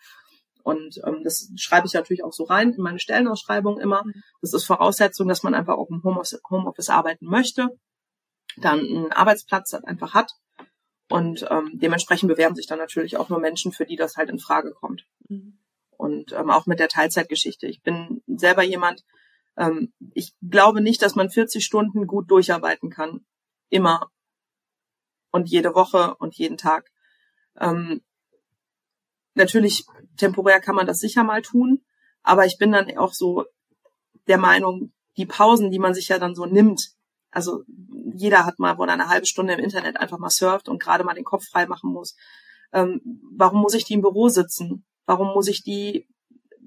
Und ähm, das schreibe ich natürlich auch so rein in meine Stellenausschreibung immer. Mhm. Das ist Voraussetzung, dass man einfach auch im Homeoffice, Homeoffice arbeiten möchte, dann einen Arbeitsplatz halt einfach hat. Und ähm, dementsprechend bewerben sich dann natürlich auch nur Menschen, für die das halt in Frage kommt. Mhm. Und ähm, auch mit der Teilzeitgeschichte. Ich bin selber jemand, ähm, ich glaube nicht, dass man 40 Stunden gut durcharbeiten kann. Immer und jede Woche und jeden Tag. Ähm, natürlich, temporär kann man das sicher mal tun, aber ich bin dann auch so der Meinung, die Pausen, die man sich ja dann so nimmt, also jeder hat mal, wo er eine halbe Stunde im Internet einfach mal surft und gerade mal den Kopf frei machen muss. Ähm, warum muss ich die im Büro sitzen? Warum muss ich die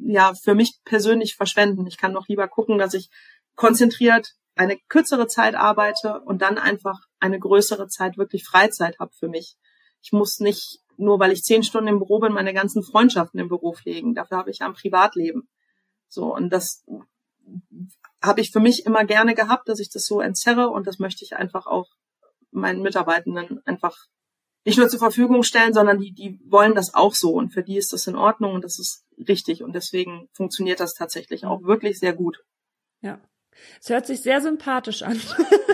ja für mich persönlich verschwenden? Ich kann noch lieber gucken, dass ich konzentriert eine kürzere Zeit arbeite und dann einfach eine größere Zeit wirklich Freizeit habe für mich. Ich muss nicht, nur weil ich zehn Stunden im Büro bin, meine ganzen Freundschaften im Büro pflegen. Dafür habe ich ja ein Privatleben. So, und das habe ich für mich immer gerne gehabt, dass ich das so entzerre und das möchte ich einfach auch meinen Mitarbeitenden einfach nicht nur zur Verfügung stellen, sondern die, die wollen das auch so und für die ist das in Ordnung und das ist richtig und deswegen funktioniert das tatsächlich auch wirklich sehr gut. Ja. Es hört sich sehr sympathisch an.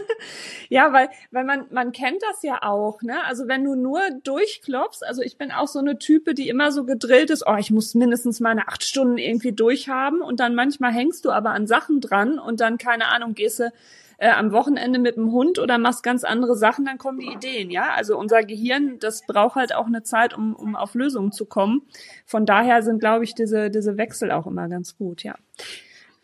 [laughs] ja, weil, weil man, man kennt das ja auch, ne? Also wenn du nur durchklopfst, also ich bin auch so eine Type, die immer so gedrillt ist, oh, ich muss mindestens meine acht Stunden irgendwie durchhaben und dann manchmal hängst du aber an Sachen dran und dann, keine Ahnung, gehst du äh, am Wochenende mit dem Hund oder machst ganz andere Sachen, dann kommen die Ideen, ja. Also unser Gehirn, das braucht halt auch eine Zeit, um, um auf Lösungen zu kommen. Von daher sind, glaube ich, diese, diese Wechsel auch immer ganz gut, ja.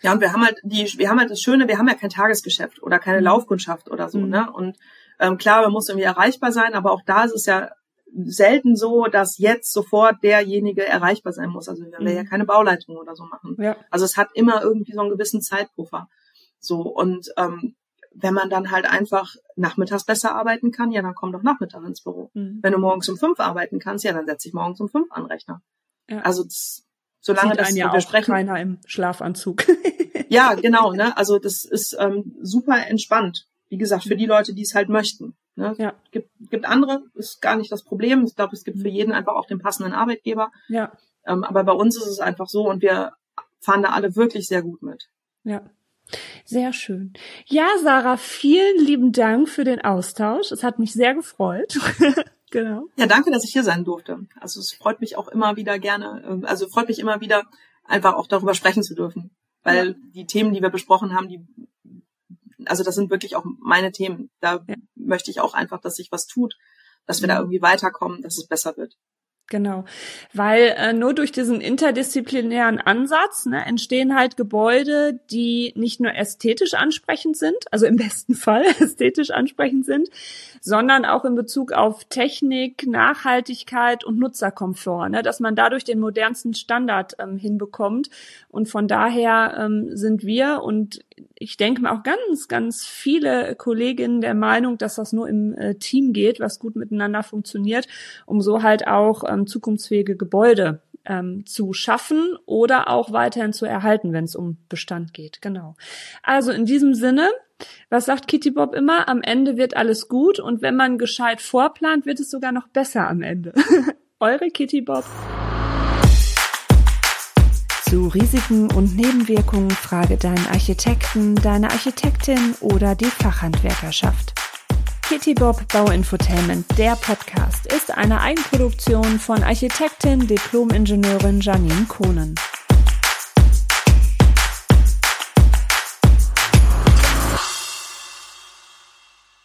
Ja, und wir haben halt die, wir haben halt das Schöne, wir haben ja kein Tagesgeschäft oder keine mhm. Laufkundschaft oder so, mhm. ne? Und ähm, klar, man muss irgendwie erreichbar sein, aber auch da ist es ja selten so, dass jetzt sofort derjenige erreichbar sein muss. Also wir werden mhm. ja keine Bauleitung oder so machen. Ja. Also es hat immer irgendwie so einen gewissen Zeitpuffer. So und ähm, wenn man dann halt einfach nachmittags besser arbeiten kann, ja, dann komm doch nachmittags ins Büro. Mhm. Wenn du morgens um fünf arbeiten kannst, ja, dann setz dich morgens um fünf an Rechner. Ja. Also das, solange Sieht das ja auch keiner im Schlafanzug. [laughs] ja, genau. Ne? [laughs] Also das ist ähm, super entspannt. Wie gesagt, für die Leute, die es halt möchten. Ne? Ja. Gibt, gibt andere, ist gar nicht das Problem. Ich glaube, es gibt für jeden einfach auch den passenden Arbeitgeber. Ja. Ähm, aber bei uns ist es einfach so und wir fahren da alle wirklich sehr gut mit. Ja. Sehr schön. Ja, Sarah, vielen lieben Dank für den Austausch. Es hat mich sehr gefreut. [laughs] genau. Ja, danke, dass ich hier sein durfte. Also es freut mich auch immer wieder gerne, ähm, also freut mich immer wieder, einfach auch darüber sprechen zu dürfen. Weil ja. die Themen, die wir besprochen haben, die, also das sind wirklich auch meine Themen. Da ja. möchte ich auch einfach, dass sich was tut, dass wir da mhm. irgendwie weiterkommen, dass es besser wird. Genau, weil äh, nur durch diesen interdisziplinären Ansatz ne, entstehen halt Gebäude, die nicht nur ästhetisch ansprechend sind, also im [laughs] besten Fall ästhetisch ansprechend sind, sondern auch in Bezug auf Technik, Nachhaltigkeit und Nutzerkomfort, ne, dass man dadurch den modernsten Standard ähm, hinbekommt. Und von daher ähm, sind wir und ich denke mir auch ganz, ganz viele Kolleginnen der Meinung, dass das nur im äh, Team geht, was gut miteinander funktioniert, um so halt auch ähm, zukunftsfähige Gebäude ähm, zu schaffen oder auch weiterhin zu erhalten, wenn es um Bestand geht. Genau. Also in diesem Sinne, was sagt Kitty Bob immer? Am Ende wird alles gut und wenn man gescheit vorplant, wird es sogar noch besser am Ende. [laughs] Eure Kitty Bob. Zu Risiken und Nebenwirkungen frage deinen Architekten, deine Architektin oder die Fachhandwerkerschaft. Kitty Bob Bauinfotainment, der Podcast, ist eine Eigenproduktion von Architektin, Diplom-Ingenieurin Janine Kohnen.